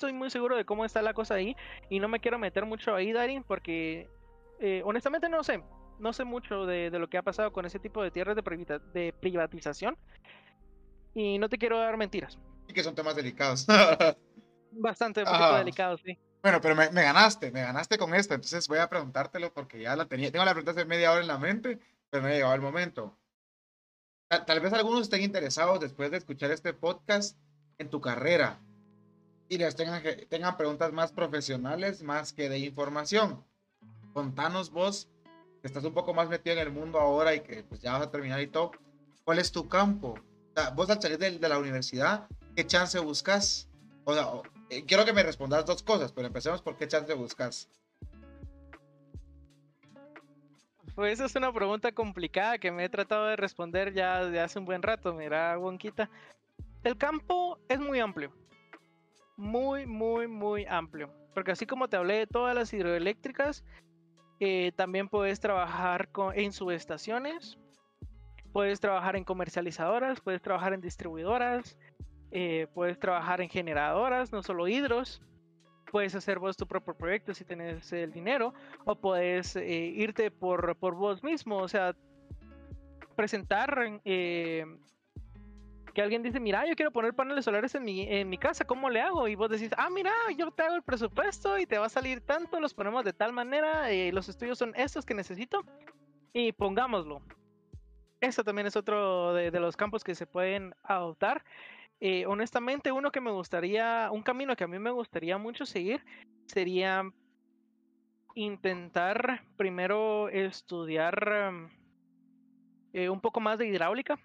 estoy muy seguro de cómo está la cosa ahí y no me quiero meter mucho ahí, Darin, porque eh, honestamente no sé, no sé mucho de, lo que ha pasado con ese tipo de tierras de, de privatización y no te quiero dar mentiras. Y que son temas delicados. Bastante, un poquito delicados, sí. Bueno, pero me, ganaste, me ganaste con esto, entonces voy a preguntártelo porque ya la tenía, tengo la pregunta hace media hora en la mente, pero no ha llegado el momento. Tal, vez algunos estén interesados después de escuchar este podcast en tu carrera y les tengan, tengan preguntas más profesionales más que de información. Contanos vos, que estás un poco más metido en el mundo ahora y que pues ya vas a terminar y todo, ¿cuál es tu campo? vos al salir de, la universidad, ¿qué chance buscas? O sea, eh, quiero que me respondas dos cosas, pero empecemos por qué chance buscas. Pues esa es una pregunta complicada que me he tratado de responder ya de hace un buen rato. Mira, Wonquita. El campo es muy amplio. Muy, muy, muy amplio. Porque así como te hablé de todas las hidroeléctricas, eh, también puedes trabajar con, en subestaciones, puedes trabajar en comercializadoras, puedes trabajar en distribuidoras, eh, puedes trabajar en generadoras, no solo hidros. Puedes hacer vos tu propio proyecto si tienes el dinero. O puedes eh, irte por, por, vos mismo. O sea, presentar que alguien dice, mira, yo quiero poner paneles solares en mi, en mi casa, ¿cómo le hago? Y vos decís, ah, mira, yo te hago el presupuesto y te va a salir tanto, los ponemos de tal manera, los estudios son estos que necesito y pongámoslo. Eso también es otro de, de los campos que se pueden adoptar. Eh, honestamente, uno que me gustaría, un camino que a mí me gustaría mucho seguir sería intentar primero estudiar eh, un poco más de hidráulica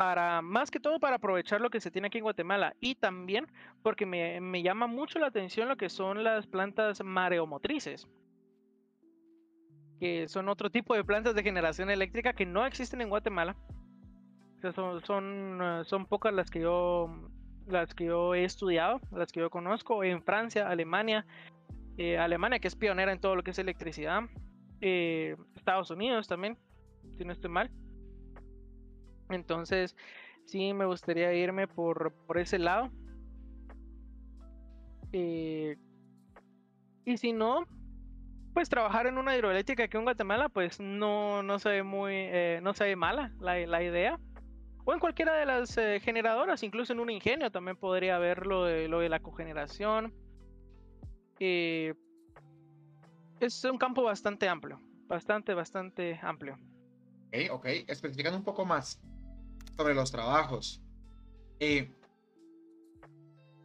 para más que todo para aprovechar lo que se tiene aquí en Guatemala y también porque me, me llama mucho la atención lo que son las plantas mareomotrices que son otro tipo de plantas de generación eléctrica que no existen en Guatemala son, son, eh, son pocas las que yo las que yo he estudiado, las que yo conozco en Francia, Alemania, eh, Alemania que es pionera en todo lo que es electricidad, eh, Estados Unidos también, si no estoy mal. Entonces, sí me gustaría irme por, por ese lado. y si no, pues trabajar en una hidroeléctrica aquí en Guatemala, pues no, no se ve muy, no se ve mala la, la idea o en cualquiera de las eh, generadoras, incluso en un ingenio también podría haber lo de, lo de la cogeneración. Eh, es un campo bastante amplio, bastante, bastante amplio. Ok, ok, especificando un poco más sobre los trabajos. Eh,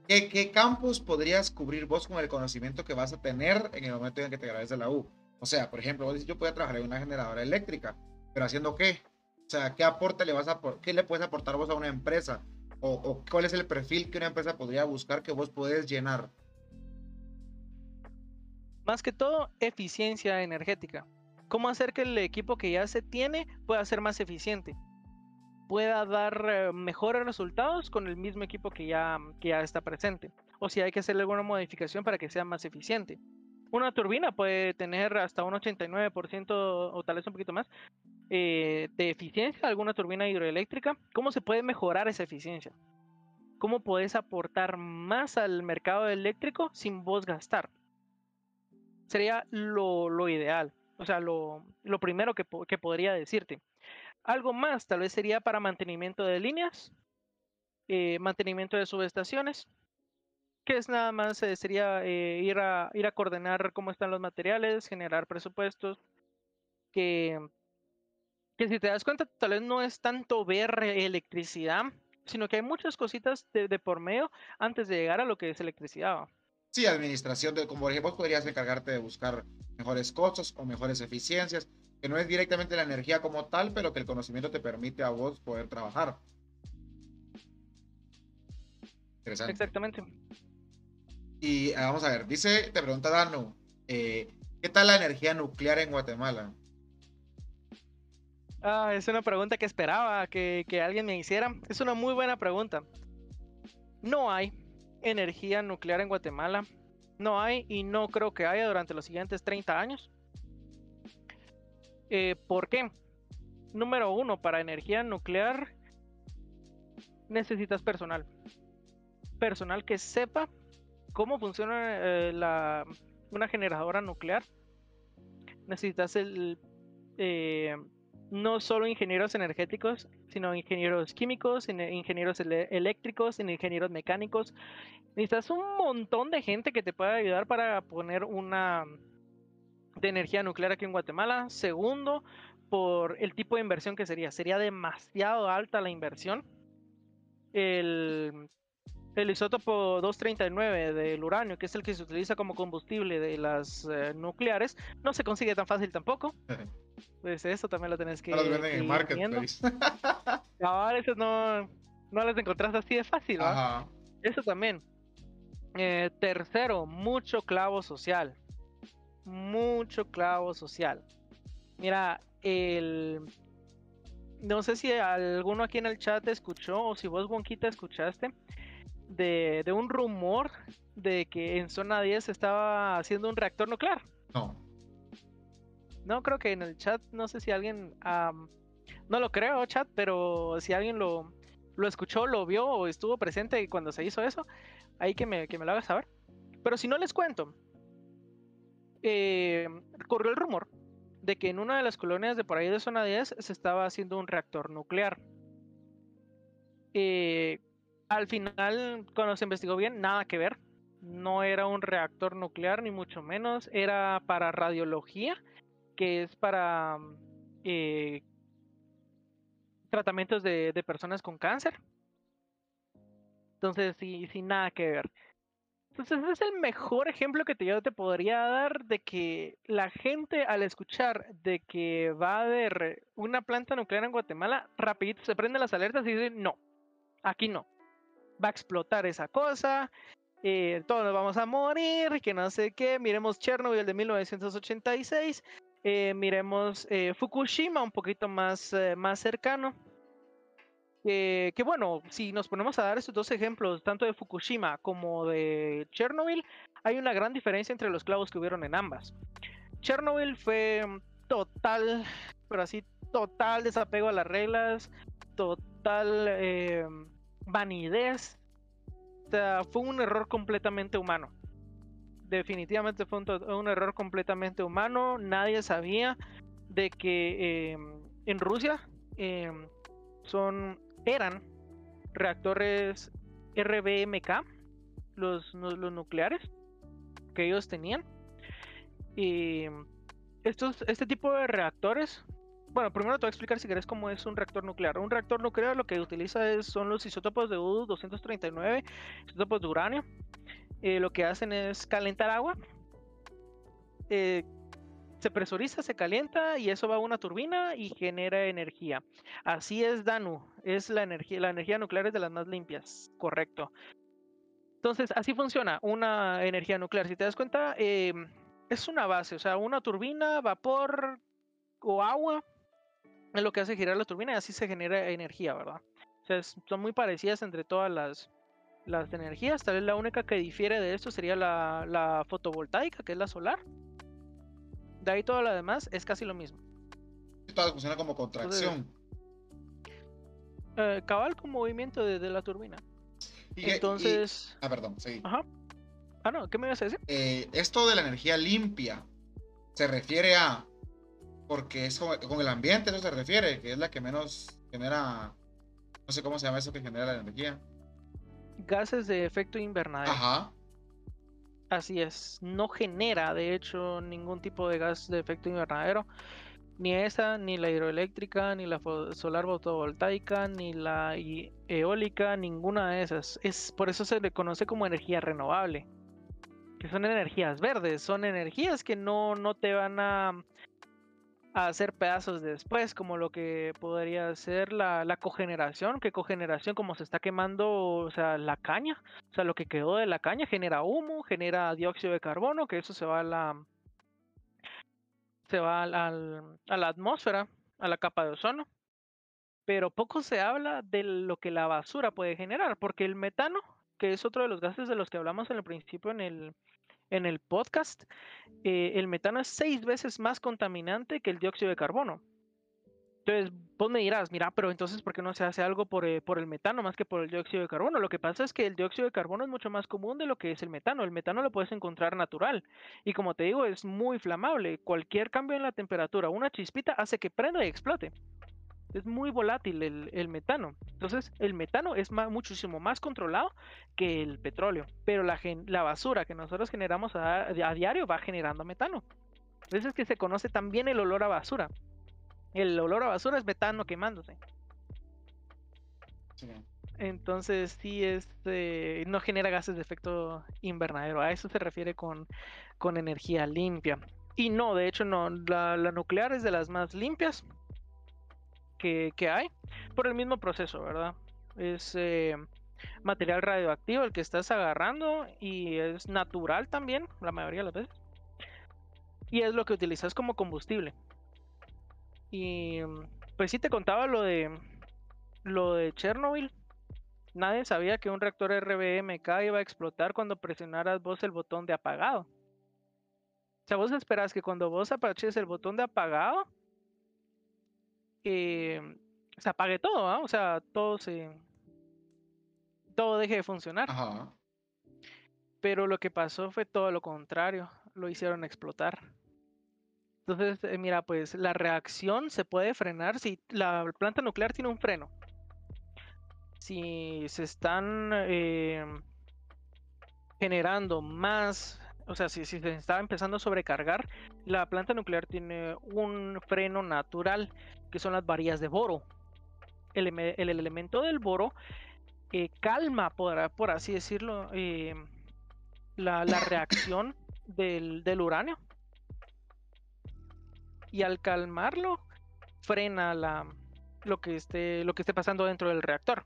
¿qué, campos podrías cubrir vos con el conocimiento que vas a tener en el momento en que te gradues de la U? O sea, por ejemplo, vos dices, yo puedo trabajar en una generadora eléctrica, pero haciendo qué? O sea, ¿qué aporte le vas a qué le puedes aportar vos a una empresa? O, cuál es el perfil que una empresa podría buscar que vos podés llenar? Más que todo, eficiencia energética. ¿Cómo hacer que el equipo que ya se tiene pueda ser más eficiente? Pueda dar eh, mejores resultados con el mismo equipo que ya, que ya está presente. O si hay que hacerle alguna modificación para que sea más eficiente. Una turbina puede tener hasta un 89% o tal vez un poquito más eh, de eficiencia, alguna turbina hidroeléctrica, ¿cómo se puede mejorar esa eficiencia? ¿Cómo puedes aportar más al mercado eléctrico sin vos gastar? Sería lo, ideal, o sea, lo, primero que, podría decirte. Algo más, tal vez sería para mantenimiento de líneas, eh, mantenimiento de subestaciones, que es nada más, eh, sería ir, a, ir a coordinar cómo están los materiales, generar presupuestos, que que si te das cuenta, tal vez no es tanto ver electricidad, sino que hay muchas cositas de, por medio antes de llegar a lo que es electricidad. Sí, administración de, como ejemplo, podrías encargarte de buscar mejores costos o mejores eficiencias, que no es directamente la energía como tal, pero que el conocimiento te permite a vos poder trabajar. Interesante. Exactamente. Y ah, vamos a ver, dice, te pregunta Dano, eh, ¿qué tal la energía nuclear en Guatemala? Ah, es una pregunta que esperaba que, alguien me hiciera. Es una muy buena pregunta. No hay energía nuclear en Guatemala. No hay y no creo que haya durante los siguientes 30 años. Eh, ¿Por qué? Número uno, para energía nuclear necesitas personal. personal que sepa cómo funciona eh, una generadora nuclear. Necesitas el, eh, no solo ingenieros energéticos, sino ingenieros químicos, ingenieros eléctricos, ingenieros mecánicos. Necesitas un montón de gente que te pueda ayudar para poner una de energía nuclear aquí en Guatemala. Segundo, por el tipo de inversión que sería. Sería demasiado alta la inversión. El, el isótopo 239 del uranio, que es el que se utiliza como combustible de las eh, nucleares, no se consigue tan fácil tampoco. pues eso también lo tenés que. No venden en marketplace. Ahora eso no, no las encontrás así de fácil. Eso también. Eh, tercero, mucho clavo social. Mucho clavo social. Mira, el... No sé si alguno aquí en el chat escuchó o si vos, Wonquita, escuchaste de, de un rumor de que en zona 10 estaba haciendo un reactor nuclear. No. No, creo que en el chat, no sé si alguien... no lo creo, chat, pero si alguien lo, lo escuchó, lo vio o estuvo presente cuando se hizo eso, ahí que me, que me lo haga saber. Pero si no les cuento, eh, corrió el rumor de que en una de las colonias de por ahí de zona 10 se estaba haciendo un reactor nuclear. Eh, al final, cuando se investigó bien, nada que ver. No era un reactor nuclear, ni mucho menos. Era para radiología, que es para eh, tratamientos de, personas con cáncer. Entonces, sí, sin nada que ver. Entonces, ese es el mejor ejemplo que te, yo te podría dar de que la gente al escuchar de que va a haber una planta nuclear en Guatemala, rapidito se prenden las alertas y dicen, no, aquí no. Va a explotar esa cosa, eh, todos nos vamos a morir, que no sé qué. Miremos Chernobyl de 1986, eh, miremos eh, Fukushima un poquito más, más cercano que bueno, si nos ponemos a dar estos dos ejemplos, tanto de Fukushima como de Chernobyl, hay una gran diferencia entre los clavos que hubieron en ambas. Chernobyl fue total, pero así, total desapego a las reglas, total eh, vanidez. O sea, fue un error completamente humano. Definitivamente fue un, error completamente humano. Nadie sabía de que eh, en Rusia eh, son eran reactores RBMK, los, los nucleares que ellos tenían. Y estos, este tipo de reactores, bueno, primero te voy a explicar si querés cómo es un reactor nuclear. Un reactor nuclear lo que utiliza es, son los isótopos de U-239, isótopos de uranio. Eh, lo que hacen es calentar agua, eh, se presuriza, se calienta y eso va a una turbina y genera energía. Así es Danu, es la energía, la energía nuclear es de las más limpias, correcto. Entonces, así funciona una energía nuclear. Si te das cuenta, em, es una base, o sea, una turbina, vapor o agua es lo que hace girar la turbina y así se genera energía, ¿verdad? O sea, son muy parecidas entre todas las, las energías. Tal vez la única que difiere de esto sería la fotovoltaica, que es la solar de ahí todo lo demás es casi lo mismo. Todo funciona como contracción. Eh, cabal con movimiento de, la turbina. Entonces. ah, perdón, sí. Ajá. Ah, no, ¿qué me ibas a decir? Eh, esto de la energía limpia se refiere a. Porque es con, el ambiente, eso se refiere, que es la que menos genera. No sé cómo se llama eso que genera la energía. Gases de efecto invernadero. Ajá. Así es, no genera de hecho ningún tipo de gas de efecto invernadero, ni esa, ni la hidroeléctrica, ni la solar fotovoltaica, ni la eólica, ninguna de esas. Es por eso se le conoce como energía renovable, que son energías verdes, son energías que no, no te van a a hacer pedazos después, como lo que podría ser la, la, cogeneración, que cogeneración como se está quemando, o sea, la caña, o sea, lo que quedó de la caña genera humo, genera dióxido de carbono, que eso se va a la se va al, a la atmósfera, a la capa de ozono. Pero poco se habla de lo que la basura puede generar, porque el metano, que es otro de los gases de los que hablamos en el principio en el, en el podcast, eh, el metano es seis veces más contaminante que el dióxido de carbono. Entonces, vos me dirás, mira, pero entonces, ¿por qué no se hace algo por, eh, por el metano más que por el dióxido de carbono? Lo que pasa es que el dióxido de carbono es mucho más común de lo que es el metano. El metano lo puedes encontrar natural. Y como te digo, es muy flamable. Cualquier cambio en la temperatura, una chispita, hace que prenda y explote. Es muy volátil el, metano. Entonces, el metano es muchísimo más controlado que el petróleo. Pero la, la basura que nosotros generamos a, a diario va generando metano. Entonces es que se conoce también el olor a basura. El olor a basura es metano quemándose. Entonces sí este, no genera gases de efecto invernadero. A eso se refiere con, con energía limpia. Y no, de hecho no, la, nuclear es de las más limpias que, hay por el mismo proceso, ¿verdad? Es eh, material radioactivo el que estás agarrando y es natural también, la mayoría de las veces. Y es lo que utilizas como combustible. Y pues sí te contaba lo de lo de Chernobyl. Nadie sabía que un reactor RBMK iba a explotar cuando presionaras vos el botón de apagado. O sea, vos esperas que cuando vos apaches el botón de apagado, eh, se apague todo, ¿ah? O sea, todo se. Todo deje de funcionar. Pero lo que pasó fue todo lo contrario. Lo hicieron explotar. Entonces, eh, mira, pues la reacción se puede frenar si la planta nuclear tiene un freno. Si se están em, generando más, o sea, si, se está empezando a sobrecargar, la planta nuclear tiene un freno natural, que son las varillas de boro. El, elemento del boro eh, calma, por, así decirlo, em, la, reacción del, del uranio y al calmarlo frena la, lo, que esté, lo que esté pasando dentro del reactor.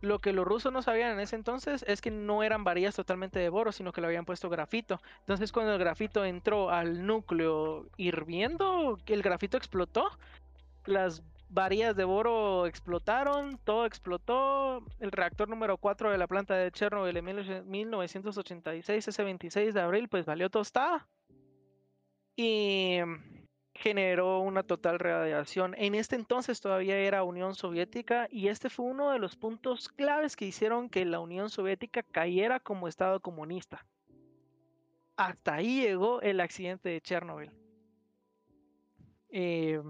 Lo que los rusos no sabían en ese entonces es que no eran varillas totalmente de boro, sino que le habían puesto grafito. Entonces cuando el grafito entró al núcleo hirviendo, el grafito explotó, las varillas de boro explotaron, todo explotó, el reactor número 4 de la planta de Chernobyl en 1986, ese 26 de abril, pues valió tostada y generó una total radiación. En este entonces todavía era Unión Soviética y este fue uno de los puntos claves que hicieron que la Unión Soviética cayera como Estado comunista. Hasta ahí llegó el accidente de Chernobyl. Eh,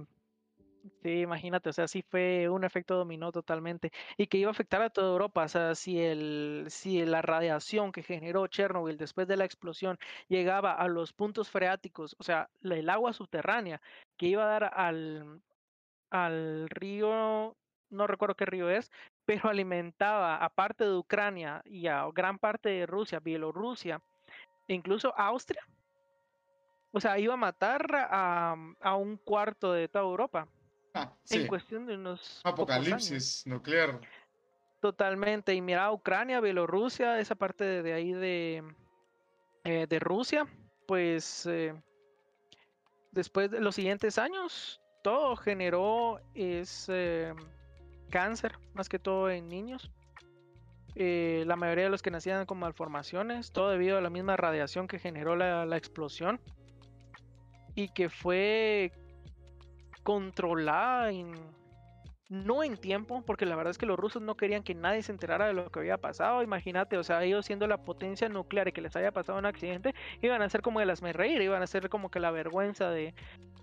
Sí, imagínate, o sea, sí fue un efecto dominó totalmente y que iba a afectar a toda Europa, o sea, si el si la radiación que generó Chernobyl después de la explosión llegaba a los puntos freáticos, o sea, el agua subterránea que iba a dar al al río, no recuerdo qué río es, pero alimentaba a parte de Ucrania y a gran parte de Rusia, Bielorrusia, e incluso Austria. O sea, iba a matar a, a un cuarto de toda Europa. Ah, en cuestión de unos apocalipsis nuclear. Totalmente. Y mira, Ucrania, Bielorrusia, esa parte de, ahí de, eh, de Rusia, pues eh, después de los siguientes años, todo generó es eh, cáncer, más que todo en niños. la mayoría de los que nacían con malformaciones, todo debido a la misma radiación que generó la, la explosión y que fue controlada en, no en tiempo, porque la verdad es que los rusos no querían que nadie se enterara de lo que había pasado. Imagínate, o sea, ellos siendo la potencia nuclear y que les haya pasado un accidente, iban a ser como de las reír, iban a ser como que la vergüenza de,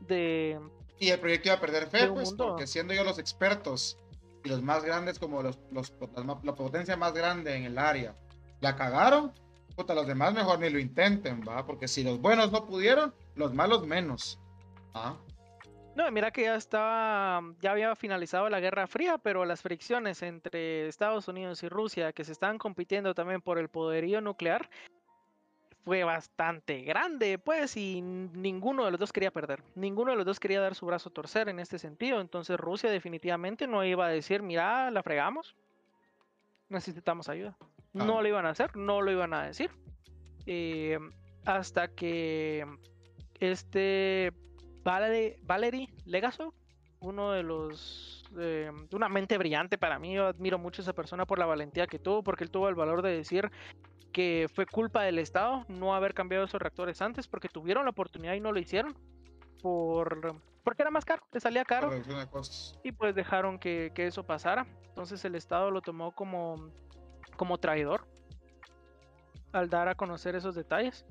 de. Y el proyecto iba a perder fe, pues, porque siendo ellos los expertos y los más grandes, como los, los, la potencia más grande en el área, la cagaron, puta, los demás mejor ni lo intenten, ¿va? Porque si los buenos no pudieron, los malos menos. ¿ah? No, mira que ya estaba, ya había finalizado la Guerra Fría, pero las fricciones entre Estados Unidos y Rusia, que se estaban compitiendo también por el poderío nuclear, fue bastante grande, pues, y ninguno de los dos quería perder. Ninguno de los dos quería dar su brazo a torcer en este sentido. Entonces Rusia definitivamente no iba a decir, mira, la fregamos, necesitamos ayuda. No lo iban a hacer, no lo iban a decir. Eh, hasta que este Valery, Valery Legasov, uno de los eh, una mente brillante para mí. Yo admiro mucho a esa persona por la valentía que tuvo, porque él tuvo el valor de decir que fue culpa del Estado no haber cambiado esos reactores antes, porque tuvieron la oportunidad y no lo hicieron. por porque era más caro, le salía caro. Y pues dejaron que, que eso pasara. Entonces el Estado lo tomó como, como traidor al dar a conocer esos detalles.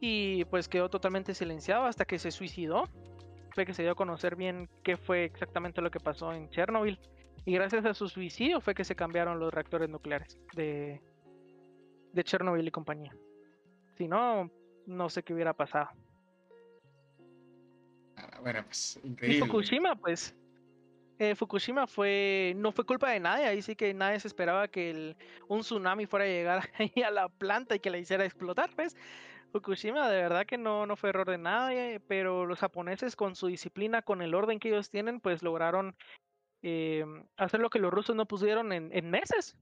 Y pues quedó totalmente silenciado hasta que se suicidó. Fue que se dio a conocer bien qué fue exactamente lo que pasó en Chernobyl. Y gracias a su suicidio fue que se cambiaron los reactores nucleares de, de Chernobyl y compañía. Si no, no sé qué hubiera pasado. Ah, Bueno, pues Y increíble. Fukushima, pues. eh, Fukushima fue. No fue culpa de nadie. Ahí sí que nadie se esperaba que el- un tsunami fuera a llegar ahí a la planta y que la hiciera explotar, pues. Fukushima, de verdad que no, no fue error de nadie. Pero los japoneses, con su disciplina, con el orden que ellos tienen, pues lograron eh, hacer lo que los rusos no pudieron en, en meses.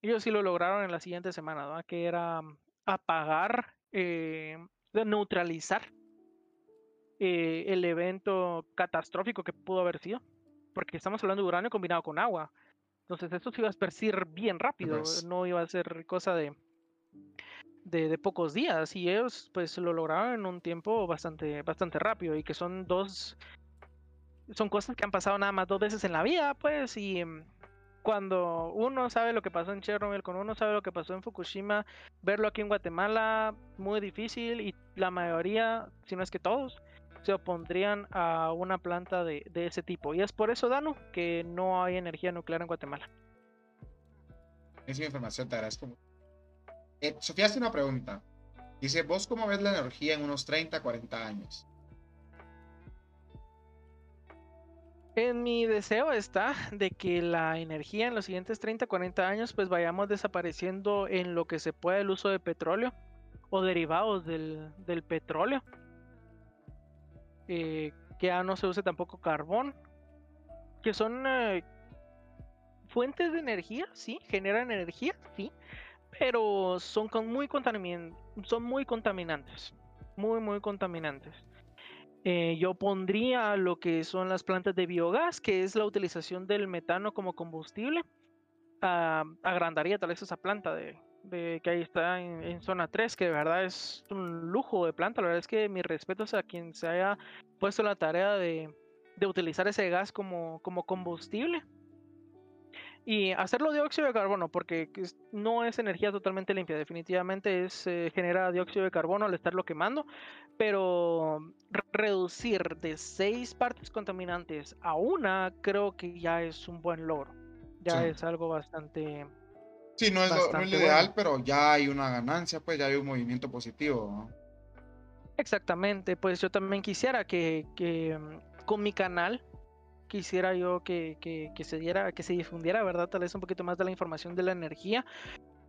Ellos sí lo lograron en la siguiente semana, ¿verdad? Que era apagar, eh, de neutralizar eh, el evento catastrófico que pudo haber sido. Porque estamos hablando de uranio combinado con agua. Entonces eso se iba a esparcir bien rápido. No iba a ser cosa de, de, pocos días. Y ellos pues lo lograron en un tiempo bastante, bastante rápido. Y que son dos... Son cosas que han pasado nada más dos veces en la vida, pues. Y mm, cuando uno sabe lo que pasó en Chernobyl, cuando uno sabe lo que pasó en Fukushima, verlo aquí en Guatemala, muy difícil. Y la mayoría, si no es que todos, se opondrían a una planta de, de ese tipo. Y es por eso, Danu, que no hay energía nuclear en Guatemala. Información te agradezco mucho. Eh, Sofía hace una pregunta. Dice, ¿vos cómo ves la energía en unos 30, 40 años? En mi deseo está de que la energía en los siguientes 30, 40 años pues vayamos desapareciendo en lo que se pueda el uso de petróleo o derivados del, petróleo. Eh, que ya no se use tampoco carbón. Que son eh, fuentes de energía, sí, generan energía, sí. Pero son muy son muy contaminantes. Muy, muy contaminantes. Eh, yo pondría lo que son las plantas de biogás, que es la utilización del metano como combustible. Ah, agrandaría tal vez esa planta de, de que ahí está en, en zona 3, que de verdad es un lujo de planta. La verdad es que mis respetos a quien se haya puesto la tarea de, de utilizar ese gas como, como combustible. Y hacerlo dióxido de carbono, porque no es energía totalmente limpia, definitivamente es, eh, genera dióxido de carbono al estarlo quemando, pero re- reducir de seis partes contaminantes a una creo que ya es un buen logro. Ya Sí. es algo bastante... Sí, no es, lo, no es lo ideal, bueno. pero ya hay una ganancia, pues ya hay un movimiento positivo. ¿no? Exactamente, pues yo también quisiera que, que, mm, con mi canal quisiera yo que, que- se diera, que se difundiera, ¿verdad? Tal vez un poquito más de la información de la energía,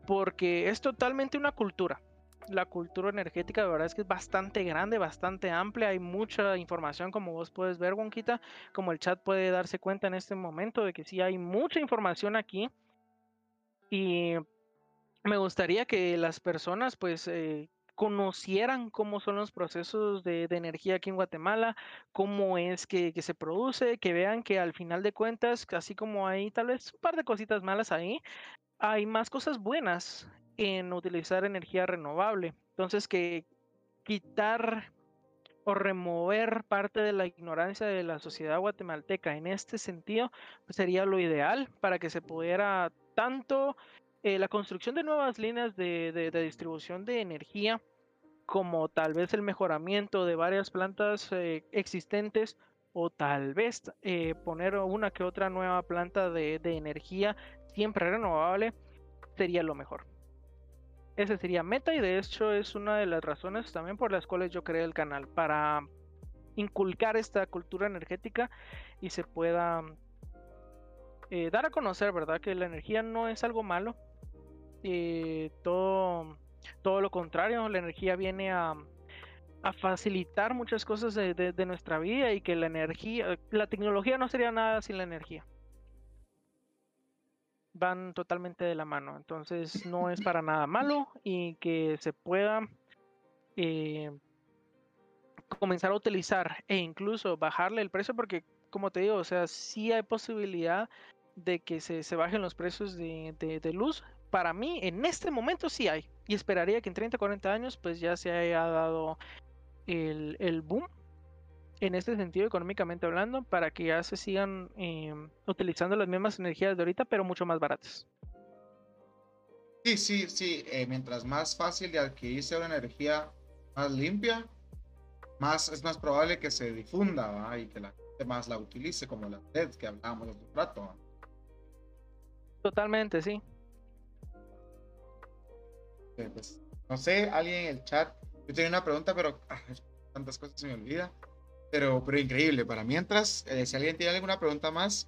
porque es totalmente una cultura. La cultura energética, de verdad es que es bastante grande, bastante amplia, hay mucha información, como vos puedes ver, Wonquita, como el chat puede darse cuenta en este momento de que sí hay mucha información aquí. Y me gustaría que las personas, pues, eh, conocieran cómo son los procesos de, energía aquí en Guatemala, cómo es que, se produce, que vean que al final de cuentas, así como hay tal vez un par de cositas malas ahí, hay más cosas buenas en utilizar energía renovable. Entonces, que quitar o remover parte de la ignorancia de la sociedad guatemalteca en este sentido pues, sería lo ideal para que se pudiera tanto eh, la construcción de nuevas líneas de distribución de energía como tal vez el mejoramiento de varias plantas eh, existentes o tal vez eh, poner una que otra nueva planta de, de energía siempre renovable sería lo mejor. Ese sería meta y de hecho es una de las razones también por las cuales yo creé el canal para inculcar esta cultura energética y se pueda eh, dar a conocer, ¿verdad? Que la energía no es algo malo. todo, todo lo contrario, la energía viene a, a facilitar muchas cosas de, de- nuestra vida y que la energía, la tecnología no sería nada sin la energía. Van totalmente de la mano, entonces no es para nada malo y que se pueda eh, comenzar a utilizar e incluso bajarle el precio porque como te digo, o sea, sí hay posibilidad de que se, se bajen los precios de- de luz. Para mí, en este momento sí hay. Y esperaría que en 30, 40 años pues ya se haya dado el, el boom en este sentido económicamente hablando para que ya se sigan em, utilizando las mismas energías de ahorita pero mucho más baratas. Sí, sí, sí. Eh, mientras más fácil de adquirir sea una energía más limpia, más es más probable que se difunda y que la gente más la utilice, como la LED que hablábamos hace un rato. Totalmente, sí. Pues, no sé, alguien en el chat. Yo tenía una pregunta, pero ah, tantas cosas se me olvida. Pero, pero increíble. Para mientras, eh, si alguien tiene alguna pregunta más,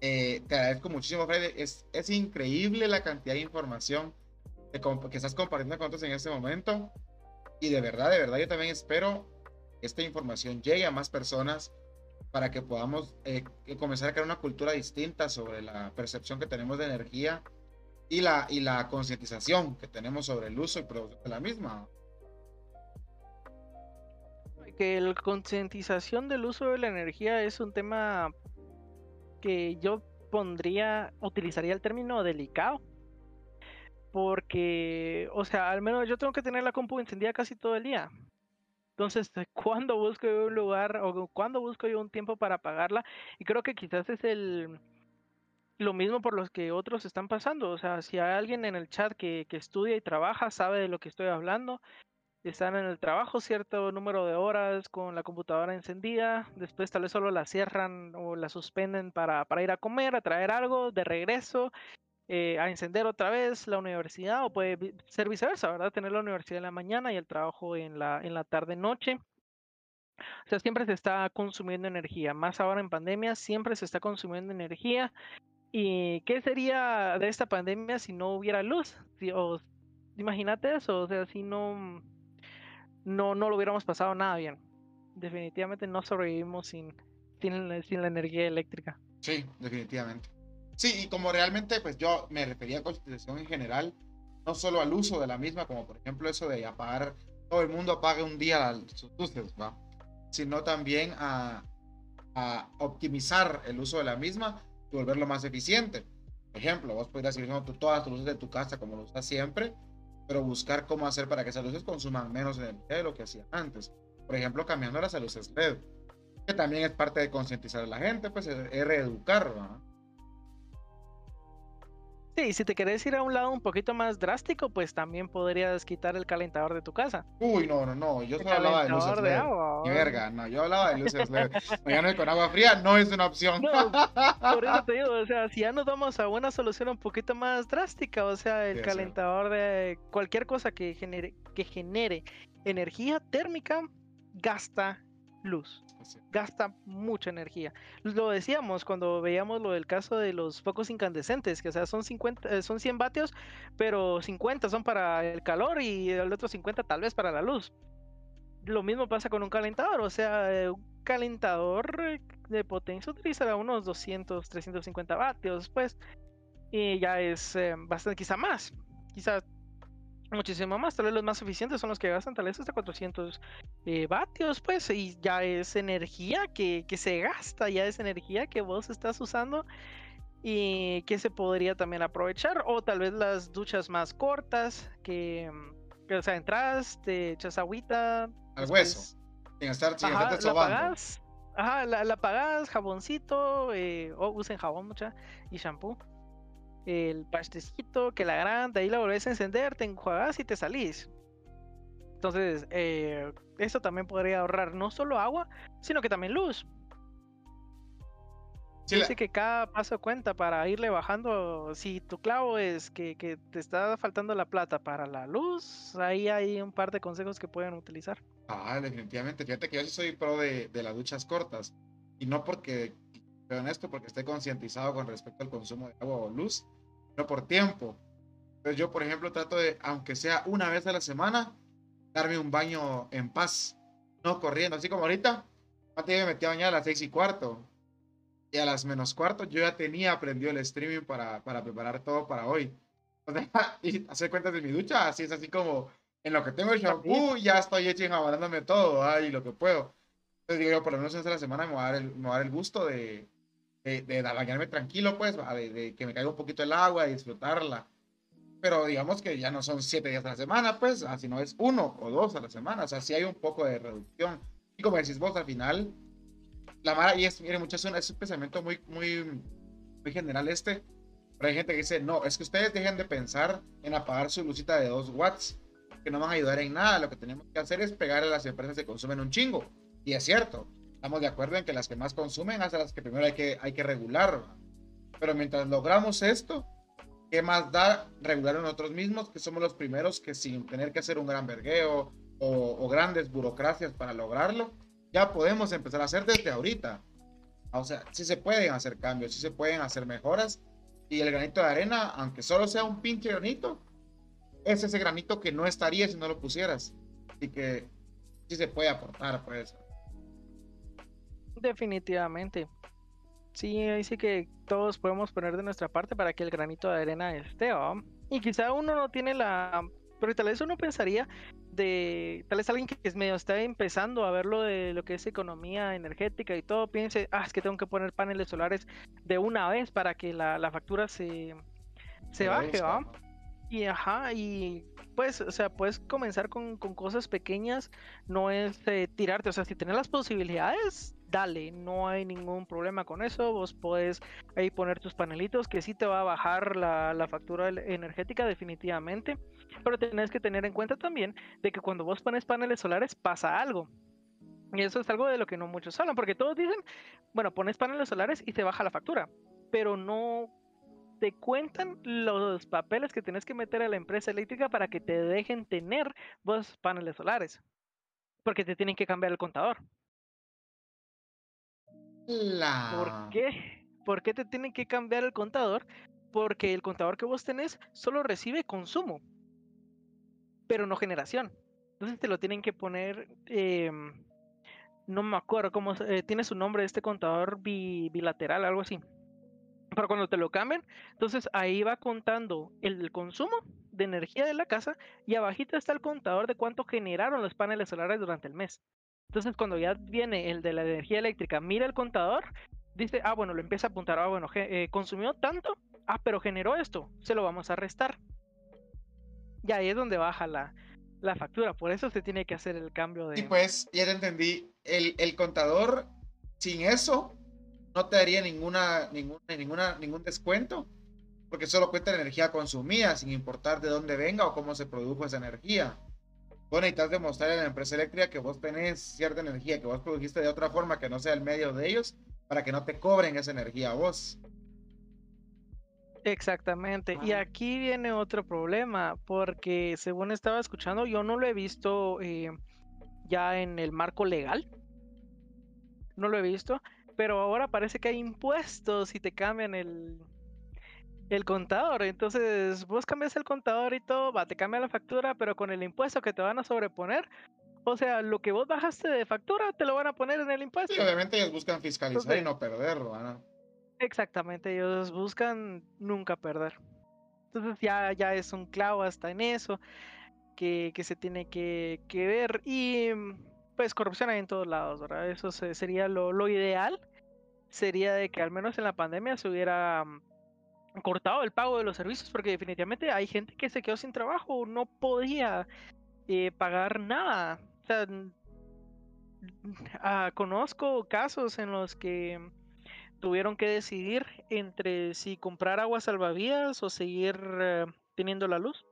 eh, te agradezco muchísimo, Fred. Es, es increíble la cantidad de información que estás compartiendo con nosotros en este momento. Y de verdad, de verdad, yo también espero que esta información llegue a más personas para que podamos eh, comenzar a crear una cultura distinta sobre la percepción que tenemos de energía y la, y la concientización que tenemos sobre el uso y producción de la misma. Que la concientización del uso de la energía es un tema que yo pondría, utilizaría el término delicado. Porque, o sea, al menos yo tengo que tener la compu encendida casi todo el día. Entonces, ¿cuándo busco yo un lugar o cuándo busco yo un tiempo para apagarla? Y creo que quizás es el lo mismo por los que otros están pasando. O sea, si hay alguien en el chat que, que estudia y trabaja, sabe de lo que estoy hablando están en el trabajo cierto número de horas con la computadora encendida, después tal vez solo la cierran o la suspenden para, para ir a comer, a traer algo de regreso, eh, a encender otra vez la universidad o puede ser viceversa, ¿verdad? Tener la universidad en la mañana y el trabajo en la, en la tarde-noche. O sea, siempre se está consumiendo energía, más ahora en pandemia, siempre se está consumiendo energía. ¿Y qué sería de esta pandemia si no hubiera luz? imagínate eso, o sea, si no, no, no lo hubiéramos pasado nada bien. Definitivamente no sobrevivimos sin, sin, sin la energía eléctrica. Sí, definitivamente. Sí, y como realmente, pues yo me refería a constitución en general, no solo al uso de la misma, como por ejemplo eso de apagar, todo el mundo apague un día sus luces, ¿va? Sino también a, a optimizar el uso de la misma volverlo más eficiente. Por ejemplo, vos podrías ir usando todas tus luces de tu casa como lo usas siempre, pero buscar cómo hacer para que esas luces consuman menos energía de lo que hacían antes. Por ejemplo, cambiando las luces LED, que también es parte de concientizar a la gente, pues es, reeducar. Sí, si te querés ir a un lado un poquito más drástico, pues también podrías quitar el calentador de tu casa. Uy, no, no, no, yo solo hablaba de luces LED. Agua, verga, no, yo hablaba de luces LED. Mañana con agua fría no es una opción. No, por eso te digo, o sea, si ya nos vamos a una solución un poquito más drástica, o sea, el calentador de cualquier cosa que genere, que genere energía térmica, gasta luz. Gasta mucha energía. Lo decíamos cuando veíamos lo del caso de los focos incandescentes, que o sea, son 50, eh, son 100 vatios, pero 50 son para el calor y el otro 50 tal vez para la luz. Lo mismo pasa con un calentador, o sea, un calentador de potencia utilizará unos 200, 350 vatios, pues, y ya es eh, bastante, quizá más, quizá muchísimo más. Tal vez los más eficientes son los que gastan tal vez hasta 400 eh, vatios, pues, y ya es energía que, que, se gasta, ya es energía que vos estás usando y que se podría también aprovechar. O tal vez las duchas más cortas, que, que o sea, entras, te echas agüita. Al hueso. Sin estar, sin ajá, la apagás, ajá, la, jaboncito, eh, o usen jabón mucha, y shampoo el pastecito, que la gran, de ahí la volvés a encender, te enjuagas y te salís. Entonces, eh, eso también podría ahorrar no solo agua, sino que también luz. Dice que cada paso cuenta para irle bajando. Si tu clavo es que, te está faltando la plata para la luz, ahí hay un par de consejos que pueden utilizar. Ah, definitivamente. Fíjate que yo sí soy pro de, de las duchas cortas. Y no porque en esto porque estoy concientizado con respecto al consumo de agua o luz, pero por tiempo. Entonces yo, por ejemplo, trato de, aunque sea una vez a la semana, darme un baño en paz, no corriendo, así como ahorita. Antes me metí a bañar a las seis y cuarto. Y a las menos cuarto yo ya tenía aprendido el streaming para, para preparar todo para hoy. y hacer cuentas de mi ducha, así es así como en lo que tengo el shampoo, ya estoy hecho enjabonándome todo, ay, lo que puedo. Entonces digo yo, por lo menos esta la semana me voy a dar el, me voy a dar el gusto de, de, de, bañarme tranquilo, pues, de, que me caiga un poquito el agua y disfrutarla. pero digamos que ya no son siete días a la semana, pues, así no es uno o dos a la semana, o sea, sí hay un poco de reducción. Y como decís vos, al final, la mara, y es, miren, muchachos, es un pensamiento muy, muy, muy general este, pero hay gente que dice, no, es que ustedes dejen de pensar en apagar su lucita de 2 watts, que no van a ayudar en nada, lo que tenemos que hacer es pegar a las empresas que consumen un chingo. Y es cierto, estamos de acuerdo en que las que más consumen hasta las que primero hay que, hay que regular. Pero mientras logramos esto, ¿qué más da regular nosotros mismos, que somos los primeros que sin tener que hacer un gran vergueo o, o grandes burocracias para lograrlo, ya podemos empezar a hacer desde ahorita? O sea, sí se pueden hacer cambios, sí se pueden hacer mejoras. Y el granito de arena, aunque solo sea un pinche granito, es ese granito que no estaría si no lo pusieras. Así que sí se puede aportar, pues. Definitivamente. Sí, ahí sí que todos podemos poner de nuestra parte para que el granito de arena esté, ¿no? Y quizá uno no tiene la... Pero tal vez uno pensaría de... Tal vez alguien que es medio está empezando a ver lo de lo que es economía energética y todo, piense, ah, es que tengo que poner paneles solares de una vez para que la, la factura se, se baje, ¿va? Y ajá, y pues, o sea, puedes comenzar con, con cosas pequeñas, no es eh, tirarte, o sea, si tienes las posibilidades, dale, no hay ningún problema con eso, vos puedes ahí poner tus panelitos, que sí te va a bajar la, la factura energética definitivamente, pero tenés que tener en cuenta también de que cuando vos pones paneles solares pasa algo. Y eso es algo de lo que no muchos hablan, porque todos dicen, bueno, pones paneles solares y te baja la factura, pero no te cuentan los papeles que tienes que meter a la empresa eléctrica para que te dejen tener vos paneles solares. Porque te tienen que cambiar el contador. ¿Por qué? ¿Por qué te tienen que cambiar el contador? Porque el contador que vos tenés solo recibe consumo, pero no generación. Entonces te lo tienen que poner, eh, no me acuerdo cómo, eh, tiene su nombre este contador bi, bilateral, algo así. Pero cuando te lo cambian, entonces ahí va contando el consumo de energía de la casa y abajito está el contador de cuánto generaron los paneles solares durante el mes. Entonces cuando ya viene el de la energía eléctrica, mira el contador, dice, ah, bueno, lo empieza a apuntar, ah, bueno, eh, consumió tanto, ah, pero generó esto, se lo vamos a restar. Y ahí es donde baja la, la factura, por eso se tiene que hacer el cambio de... Y pues, ya te entendí, el, el contador sin eso no te daría ninguna, ninguna, ninguna, ningún descuento, porque solo cuenta la energía consumida, sin importar de dónde venga o cómo se produjo esa energía. Vos necesitas demostrarle a la empresa eléctrica que vos tenés cierta energía que vos produjiste de otra forma que no sea el medio de ellos, para que no te cobren esa energía a vos. Exactamente. Y aquí viene otro problema, porque según estaba escuchando, yo no lo he visto eh, ya en el marco legal. No lo he visto, pero ahora parece que hay impuestos y te cambian el, el contador. Entonces, vos cambias el contador y todo, va, te cambia la factura, pero con el impuesto que te van a sobreponer. O sea, lo que vos bajaste de factura te lo van a poner en el impuesto. Sí, obviamente ellos buscan fiscalizar y no perderlo, ¿no? Exactamente, ellos buscan nunca perder. Entonces ya, ya es un clavo hasta en eso que, que se tiene que, que ver. Y pues corrupción hay en todos lados, ¿verdad? Eso sería lo, ideal, sería de que al menos en la pandemia se hubiera mm, cortado el pago de los servicios, porque definitivamente hay gente que se quedó sin trabajo, no podía eh, pagar nada. O sea, ah, conozco casos en los que tuvieron que decidir entre si comprar agua salvavidas o seguir eh, teniendo la luz.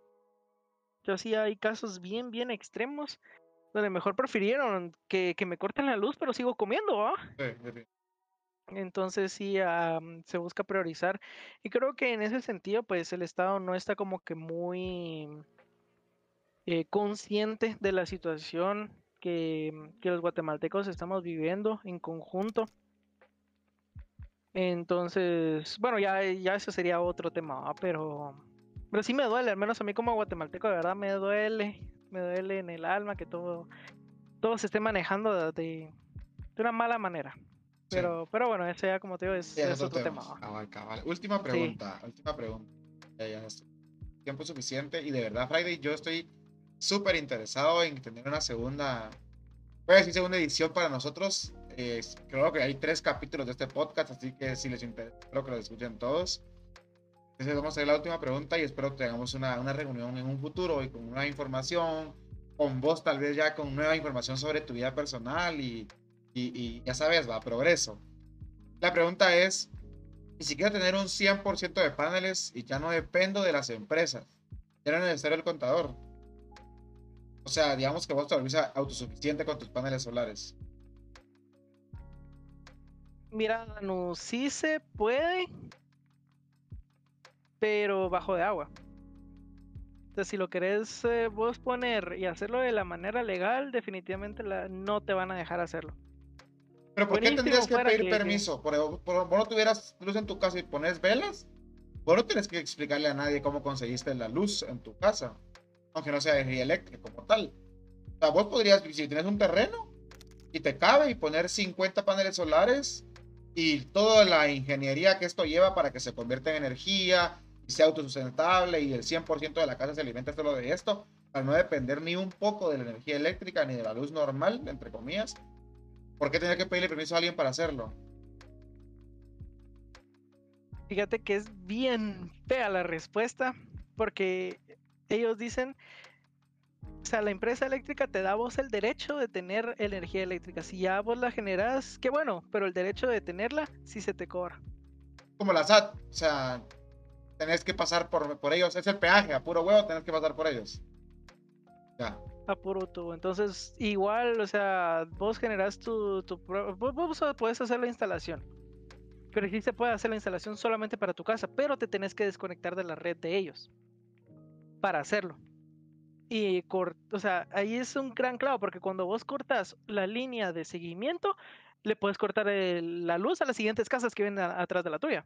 Entonces sí hay casos bien, bien extremos donde mejor prefirieron que, me corten la luz, pero sigo comiendo, ¿ah? Entonces sí, se busca priorizar. Y creo que en ese sentido, pues el Estado no está como que muy eh, consciente de la situación que, que, los guatemaltecos estamos viviendo en conjunto. Entonces, bueno, ya, ya eso sería otro tema, pero, pero sí me duele, al menos a mí como guatemalteco, de verdad me duele me duele en el alma que todo, todo se esté manejando de, una mala manera. Pero, pero bueno, ese ya como te digo es, otro tema. Última pregunta, última pregunta. Ya, tiempo suficiente y de verdad, Friday, yo estoy súper interesado en tener una segunda, voy a decir segunda edición para nosotros. creo que hay tres capítulos de este podcast, así que si les interesa, espero que lo escuchen todos. Entonces vamos a hacer la última pregunta y espero que tengamos una, una reunión en un futuro y con nueva información, con vos tal vez ya con nueva información sobre tu vida personal y, y, ya sabes, va, progreso. La pregunta es, ¿y si quiero tener un 100% de paneles y ya no dependo de las empresas? Ya no es necesario el contador. O sea, digamos que vos te volvís autosuficiente con tus paneles solares. Mira, no, sí se puede, pero bajo de agua. Entonces, si lo querés eh, vos poner y hacerlo de la manera legal, definitivamente no te van a dejar hacerlo. Pero ¿por qué tendrías que pedir permiso? Por, por, vos no tuvieras luz en tu casa y pones velas, vos no tienes que explicarle a nadie cómo conseguiste la luz en tu casa, aunque no sea energía eléctrica como tal. O sea, vos podrías, si tienes un terreno y te cabe y poner 50 paneles solares y toda la ingeniería que esto lleva para que se convierta en energía y sea autosustentable y el 100% de la casa se alimenta solo de esto, para no depender ni un poco de la energía eléctrica ni de la luz normal, entre comillas. ¿Por qué tener que pedirle permiso a alguien para hacerlo? Fíjate que es bien fea la respuesta, porque ellos dicen o sea, la empresa eléctrica te da vos el derecho de tener energía eléctrica. Si ya vos la generas, qué bueno, pero el derecho de tenerla sí se te cobra. Como la SAT, o sea, tenés que pasar por, por ellos, es el peaje, a puro huevo tenés que pasar por ellos. Ya. A puro. Entonces, igual, o sea, vos generas tu, tu vos, vos puedes hacer la instalación. Pero sí se puede hacer la instalación solamente para tu casa, pero te tenés que desconectar de la red de ellos para hacerlo. Y o sea, ahí es un gran clavo, porque cuando vos cortas la línea de seguimiento, le puedes cortar la luz a las siguientes casas que vienen atrás de la tuya.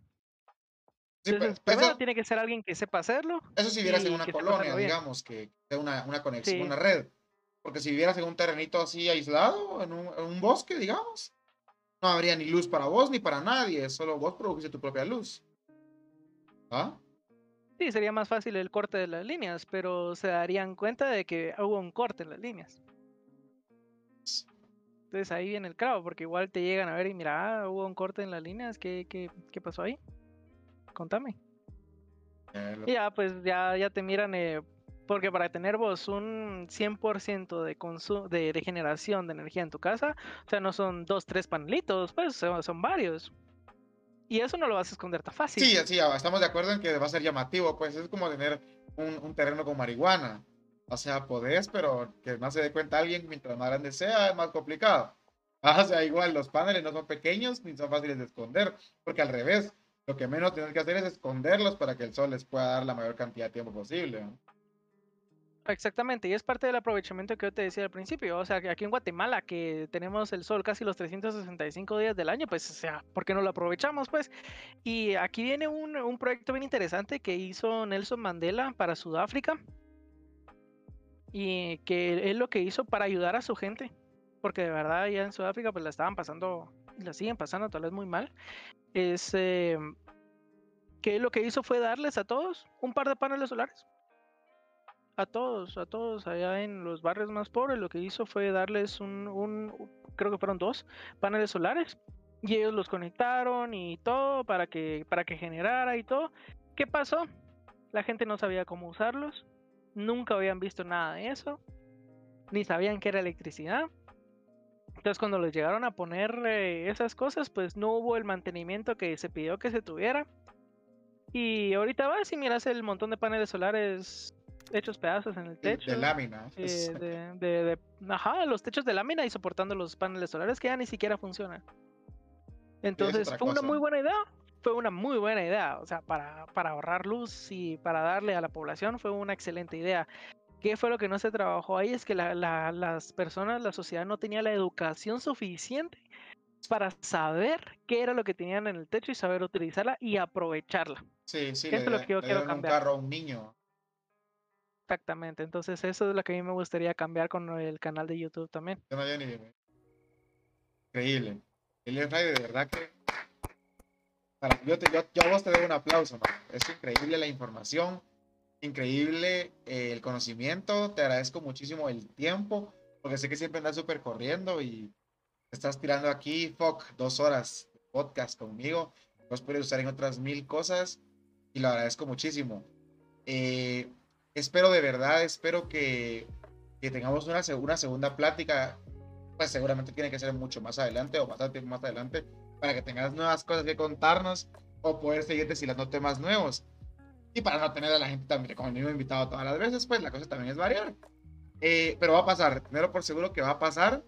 Pues, primero tiene que ser alguien que sepa hacerlo. Eso si vivieras en una colonia, digamos, que sea una, una conexión, una red. Porque si vivieras en un terrenito así aislado, en un, en un, bosque, digamos, no habría ni luz para vos ni para nadie, solo vos produjiste tu propia luz. ¿Ah? Sí, sería más fácil el corte de las líneas, pero se darían cuenta de que hubo un corte en las líneas. Entonces ahí viene el clavo, porque igual te llegan a ver y mira, ah, hubo un corte en las líneas, ¿qué, qué, qué pasó ahí? Contame. Y ya, pues ya, ya te miran, eh, porque para tener vos un 100% de, consumo, de, de, generación de energía en tu casa, o sea, no son dos, tres panelitos, pues son varios. Y eso no lo vas a esconder tan fácil. Sí, sí, estamos de acuerdo en que va a ser llamativo, pues es como tener un, terreno con marihuana. O sea, podés, pero que no se dé cuenta alguien mientras más grande sea, es más complicado. Ah, o sea, igual los paneles no son pequeños ni son fáciles de esconder, porque al revés, lo que menos tienes que hacer es esconderlos para que el sol les pueda dar la mayor cantidad de tiempo posible. Exactamente, y es parte del aprovechamiento que yo te decía al principio. O sea, que aquí en Guatemala, que tenemos el sol casi los 365 días del año, pues, o sea, ¿por qué no lo aprovechamos? Pues, y aquí viene un, un proyecto bien interesante que hizo Nelson Mandela para Sudáfrica, y que es lo que hizo para ayudar a su gente, porque de verdad ya en Sudáfrica, pues la estaban pasando, la siguen pasando tal vez muy mal. Es eh, que lo que hizo fue darles a todos un par de paneles solares a todos, a todos allá en los barrios más pobres, lo que hizo fue darles un, creo que fueron dos paneles solares y ellos los conectaron y todo para que, para que generara y todo. ¿Qué pasó? La gente no sabía cómo usarlos, nunca habían visto nada de eso, ni sabían qué era electricidad. Entonces cuando les llegaron a poner eh, esas cosas, pues no hubo el mantenimiento que se pidió que se tuviera. Y ahorita vas y miras el montón de paneles solares hechos pedazos en el techo. De lámina. Eh, de, ajá, los techos de lámina y soportando los paneles solares que ya ni siquiera funcionan. Entonces, fue una muy buena idea. Fue una muy buena idea. O sea, para, para ahorrar luz y para darle a la población fue una excelente idea. ¿Qué fue lo que no se trabajó ahí? Es que las personas, la sociedad no tenía la educación suficiente para saber qué era lo que tenían en el techo y saber utilizarla y aprovecharla. Sí, sí. es lo que yo quiero cambiar. un carro a un niño. Exactamente, entonces eso es lo que a mí me gustaría cambiar con el canal de YouTube también. Increíble. El de verdad que yo, te, yo, a vos te doy un aplauso, es increíble la información, increíble eh, el conocimiento, te agradezco muchísimo el tiempo, porque sé que siempre andas súper corriendo y estás tirando aquí, fuck, dos horas de podcast conmigo, los puedes usar en otras mil cosas y lo agradezco muchísimo. Eh, espero de verdad, espero que, que tengamos una, una segunda plática, pues seguramente tiene que ser mucho más adelante o bastante más adelante, para que tengas nuevas cosas que contarnos o poder seguir deshilando temas nuevos. Y para no tener a la gente también como el mismo invitado todas las veces, pues la cosa también es variar. Eh, pero va a pasar, primero por seguro que va a pasar.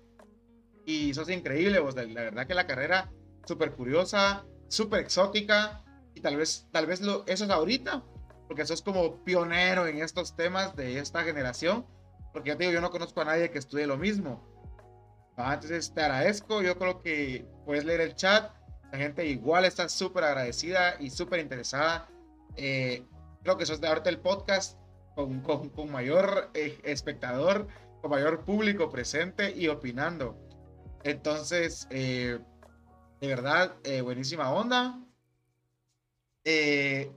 Y eso es increíble, vos. La, verdad que la carrera súper curiosa, súper exótica. Y tal vez, tal vez lo, eso es ahorita, porque eso es como pionero en estos temas de esta generación. Porque ya te digo, yo no conozco a nadie que estudie lo mismo. Ah, entonces te agradezco, yo creo que puedes leer el chat. La gente igual está súper agradecida y súper interesada. Eh, creo que eso es de ahorita el podcast con, con, con mayor eh, espectador, con mayor público presente y opinando. Entonces, eh, de verdad, eh, buenísima onda. te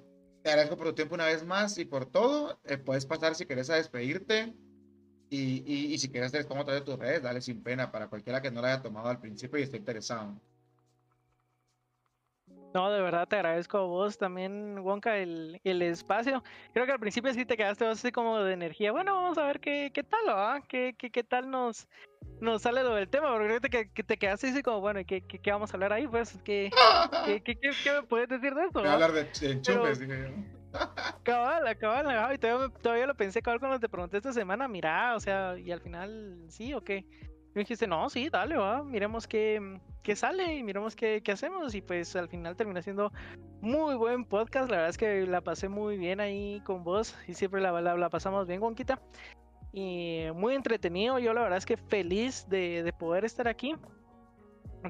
agradezco por tu tiempo una vez más y por todo. puedes pasar si quieres a despedirte. Y, y, y si quieres, te pongo de tus redes, dale sin pena para cualquiera que no la haya tomado al principio y esté interesado. No, de verdad te agradezco a vos también, Wonka, el, el espacio. Creo que al principio sí te quedaste así como de energía. Bueno, vamos a ver qué, qué tal, ¿va? ¿Qué, qué, qué tal nos, nos sale lo del tema? Porque que, que te quedaste así como, bueno, ¿qué, qué, qué vamos a hablar ahí? Pues, ¿qué, qué, qué, qué, me puedes decir de eso? Voy a hablar de, enchufes, dije yo. Cabal, cabal, y todavía, todavía lo pensé, cabal, cuando te pregunté esta semana, mira, o sea, y al final, ¿sí o qué? Me dijiste, no, sí, dale, va, miremos qué, qué sale y miremos qué, qué, hacemos. Y pues al final terminé siendo muy buen podcast. La verdad es que la pasé muy bien ahí con vos y siempre la, la, la pasamos bien, Gonquita. Y muy entretenido. Yo la verdad es que feliz de, de poder estar aquí,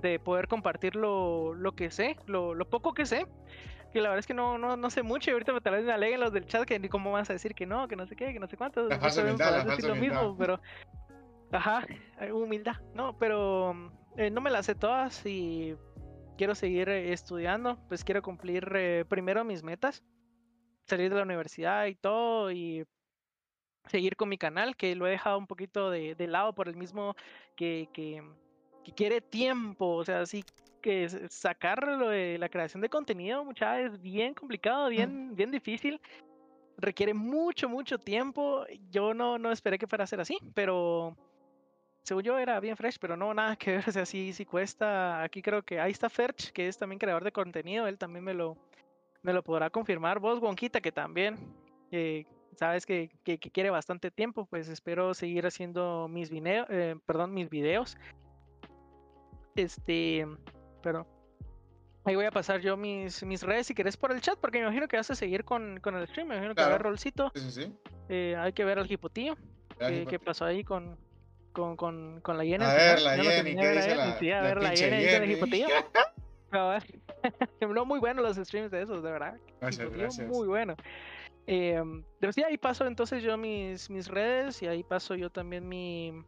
de poder compartir lo, lo que sé, lo, lo, poco que sé. Que la verdad es que no, no, no sé mucho y ahorita tal vez me aleguen los del chat que ni cómo vas a decir que no, que no sé qué, que no sé cuánto. La falsa humildad, la lo mismo, pero Ajá, humildad, no, pero eh, no me las sé todas y quiero seguir eh, estudiando, pues quiero cumplir eh, primero mis metas, salir de la universidad y todo y seguir con mi canal, que lo he dejado un poquito de, lado por el mismo que, que, quiere tiempo, o sea, así que sacarlo de la creación de contenido, muchas es bien complicado, mm. bien, bien difícil requiere mucho, mucho tiempo. Yo no, no esperé que fuera a ser así, pero según yo era bien fresh, pero no, nada que ver, o sea, sí, sí cuesta. Aquí creo que ahí está Ferch, que es también creador de contenido, él también me lo, me lo podrá confirmar. Vos, Wonquita, que también eh, sabes que, que, quiere bastante tiempo, pues espero seguir haciendo mis, video, eh, perdón, mis videos. Este, pero ahí voy a pasar yo mis, mis redes si querés por el chat, porque me imagino que vas a seguir con, con el stream, me imagino que va a rolcito. Sí, sí, sí. Eh, hay que ver al hipotío. ¿Qué pasó ahí con, con, con, con la Jenny. A ver, la Jenny, ¿qué dice la, sí, a ver, la, no, muy bueno los streams de esos, de verdad. Gracias, gracias. Muy bueno. Eh, sí, ahí paso entonces yo mis, mis redes y ahí paso yo también mi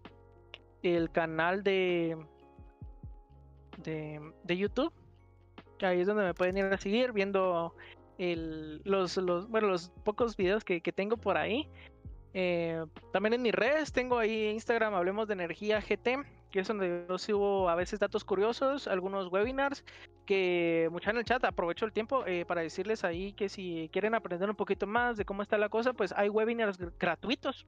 el canal de, de, de YouTube. Ahí es donde me pueden ir a seguir viendo el, los, los, bueno, los pocos videos que, que tengo por ahí. Eh, también en mis redes tengo ahí Instagram, hablemos de energía GT, que es donde yo subo a veces datos curiosos, algunos webinars, que mucha en el chat aprovecho el tiempo eh, para decirles ahí que si quieren aprender un poquito más de cómo está la cosa, pues hay webinars gratuitos.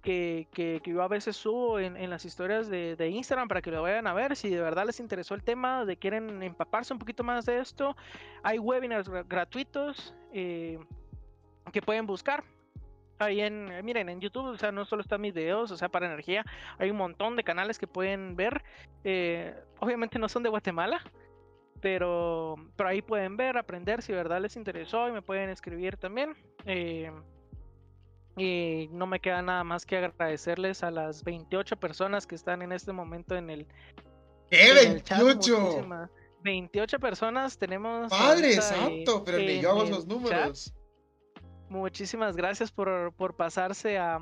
Que, que, yo a veces subo en, en las historias de, de, Instagram para que lo vayan a ver. Si de verdad les interesó el tema, de quieren empaparse un poquito más de esto, hay webinars gratuitos eh, que pueden buscar ahí en, eh, miren, en YouTube, o sea, no solo están mis videos, o sea, para energía, hay un montón de canales que pueden ver. Eh, obviamente no son de Guatemala, pero, pero ahí pueden ver, aprender si verdad les interesó y me pueden escribir también. Eh, y no me queda nada más que agradecerles a las 28 personas que están en este momento en el. ¿Qué? 28. 28 personas tenemos. Padre santo, pero ni yo hago esos números. Muchísimas gracias por, por pasarse a,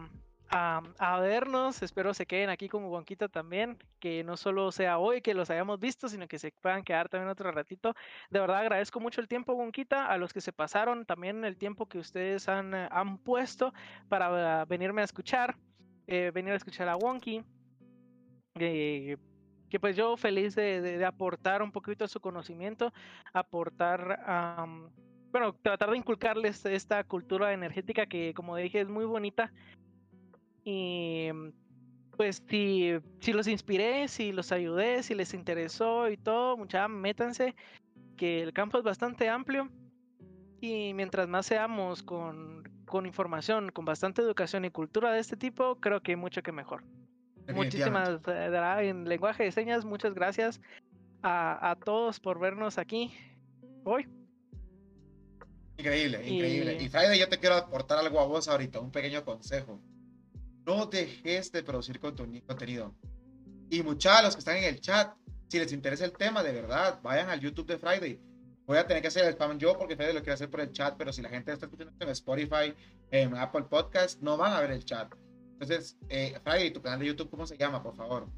a, vernos. Espero se queden aquí como Bonquita también. Que no solo sea hoy que los hayamos visto, sino que se puedan quedar también otro ratito. De verdad agradezco mucho el tiempo, Bonquita, a los que se pasaron, también el tiempo que ustedes han, han puesto para venirme a escuchar, eh, venir a escuchar a Wonky. Eh, que pues yo feliz de, aportar un poquito de su conocimiento, aportar bueno, tratar de inculcarles esta cultura energética que, como dije, es muy bonita. Y pues si, si los inspiré, si los ayudé, si les interesó y todo, mucha métanse, que el campo es bastante amplio. Y mientras más seamos con, con información, con bastante educación y cultura de este tipo, creo que mucho que mejor. Muchísimas, eh, en lenguaje de señas, muchas gracias a, a todos por vernos aquí hoy. Increíble, increíble. Y... Friday, yo te quiero aportar algo a vos ahorita, un pequeño consejo. No dejes de producir contenido. Y muchachos, los que están en el chat, si les interesa el tema, de verdad, vayan al YouTube de Friday. Voy a tener que hacer el spam yo porque Friday lo quiere hacer por el chat, pero si la gente está escuchando en Spotify, en Apple Podcast, no van a ver el chat. Entonces, eh, Friday, tu canal de YouTube, ¿cómo se llama, por favor?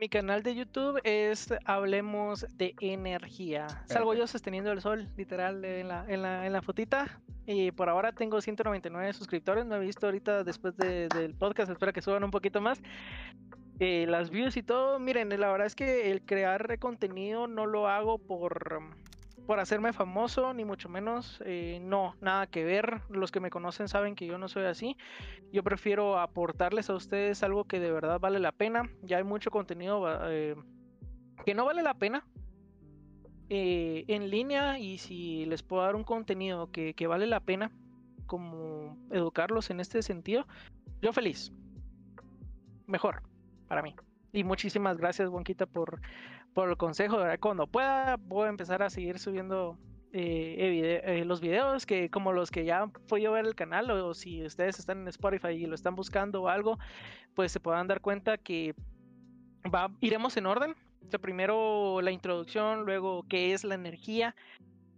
Mi canal de YouTube es Hablemos de Energía. Salgo yo sosteniendo el sol, literal, en la, en la, en la fotita. Y por ahora tengo 199 suscriptores. No he visto ahorita después del podcast. Espero que suban un poquito más. Eh, las views y todo. Miren, la verdad es que el crear contenido no lo hago por por hacerme famoso, ni mucho menos. Eh, no, nada que ver. Los que me conocen saben que yo no soy así. Yo prefiero aportarles a ustedes algo que de verdad vale la pena. Ya hay mucho contenido eh, que no vale la pena. Eh, en línea y si les puedo dar un contenido que, que vale la pena como educarlos en este sentido yo feliz mejor para mí y muchísimas gracias Bonquita por por el consejo. Cuando pueda, voy a empezar a seguir subiendo eh, eh, los videos que como los que ya fue yo ver el canal o, si ustedes están en Spotify y lo están buscando o algo, pues se puedan dar cuenta que va, iremos en orden. primero la introducción, luego qué es la energía.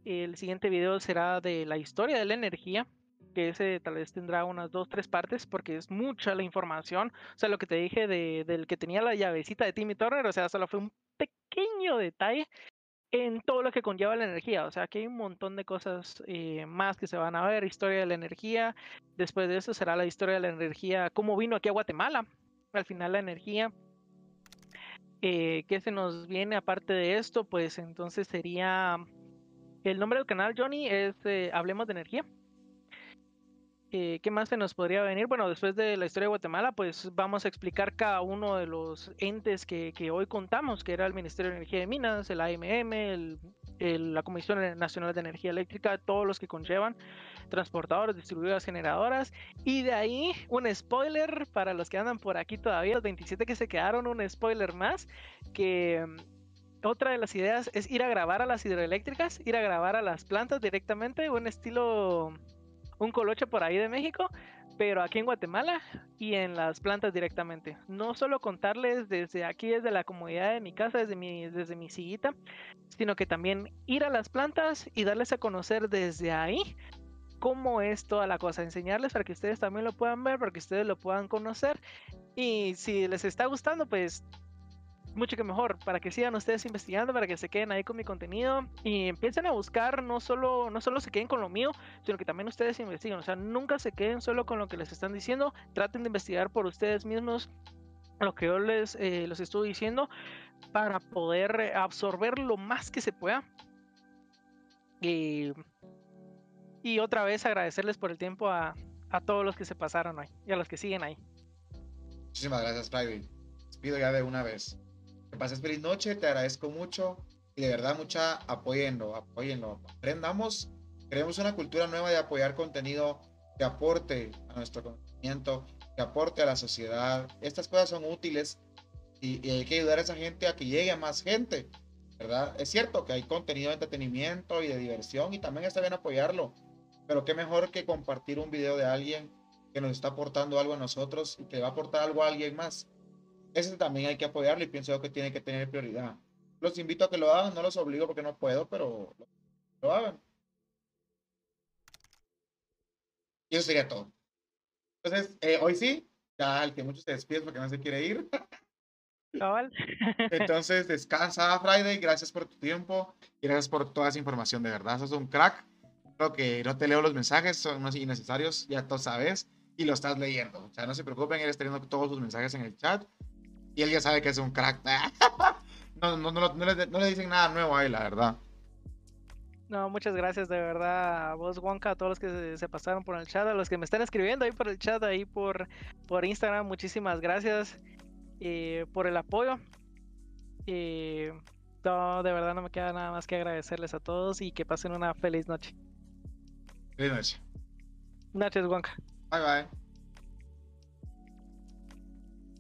El siguiente video será de la historia de la energía, que ese tal vez tendrá unas dos, tres partes, porque es mucha la información. O sea, lo que te dije de, del que tenía la llavecita de Timmy Turner, o sea, solo fue un pequeño detalle en todo lo que conlleva la energía. O sea, que hay un montón de cosas eh, más que se van a ver. Historia de la energía. Después de eso será la historia de la energía, cómo vino aquí a Guatemala. Al final la energía. Eh, ¿Qué se nos viene aparte de esto? Pues entonces sería... El nombre del canal, Johnny, es eh, Hablemos de Energía. Eh, ¿Qué más se nos podría venir? Bueno, después de la historia de Guatemala, pues vamos a explicar cada uno de los entes que, hoy contamos, que era el Ministerio de Energía de Minas, el AMM, la Comisión Nacional de Energía Eléctrica, todos los que conllevan transportadores, distribuidoras, generadoras. Y de ahí un spoiler para los que andan por aquí todavía, los 27 que se quedaron, un spoiler más, que mm, otra de las ideas es ir a grabar a las hidroeléctricas, ir a grabar a las plantas directamente, un estilo un coloche por ahí de México, pero aquí en Guatemala y en las plantas directamente. No solo contarles desde aquí, desde la comodidad de mi casa, desde mi, desde mi sillita, sino que también ir a las plantas y darles a conocer desde ahí cómo es toda la cosa, enseñarles para que ustedes también lo puedan ver, para que ustedes lo puedan conocer. Y si les está gustando, pues mucho que mejor, para que sigan ustedes investigando, para que se queden ahí con mi contenido y empiecen a buscar, no solo, no solo se queden con lo mío, sino que también ustedes investiguen, o sea, nunca se queden solo con lo que les están diciendo, traten de investigar por ustedes mismos lo que yo les, eh, los estoy diciendo para poder absorber lo más que se pueda. Y, y otra vez agradecerles por el tiempo a, a todos los que se pasaron hoy y a los que siguen ahí. Muchísimas gracias, Friday. Pido ya de una vez. Que pases feliz noche, te agradezco mucho y de verdad mucha apóyenlo, apóyenlo. Aprendamos, creemos una cultura nueva de apoyar contenido que aporte a nuestro conocimiento, que aporte a la sociedad. Estas cosas son útiles y, hay que ayudar a esa gente a que llegue a más gente, ¿verdad? Es cierto que hay contenido de entretenimiento y de diversión y también está bien apoyarlo, pero qué mejor que compartir un video de alguien que nos está aportando algo a nosotros y que va a aportar algo a alguien más ese también hay que apoyarlo y pienso que tiene que tener prioridad. Los invito a que lo hagan, no los obligo porque no puedo, pero lo hagan. Y eso sería todo. Entonces, eh, hoy sí, ya el que muchos se despide porque no se quiere ir. Entonces, descansa Friday, gracias por tu tiempo y gracias por toda esa información, de verdad, sos un crack. Creo que no te leo los mensajes, son innecesarios, ya tú sabes, y lo estás leyendo. O sea, no se preocupen, eres teniendo todos sus mensajes en el chat y él ya sabe que es un crack. no, no, no, no, le, no, le, dicen nada nuevo ahí, la verdad. No, muchas gracias de verdad a vos, Wonka, a todos los que se, pasaron por el chat, a los que me están escribiendo ahí por el chat, ahí por, por Instagram, muchísimas gracias eh, por el apoyo. Y no, de verdad no me queda nada más que agradecerles a todos y que pasen una feliz noche. Feliz noche. Noches, Wonka. Bye bye.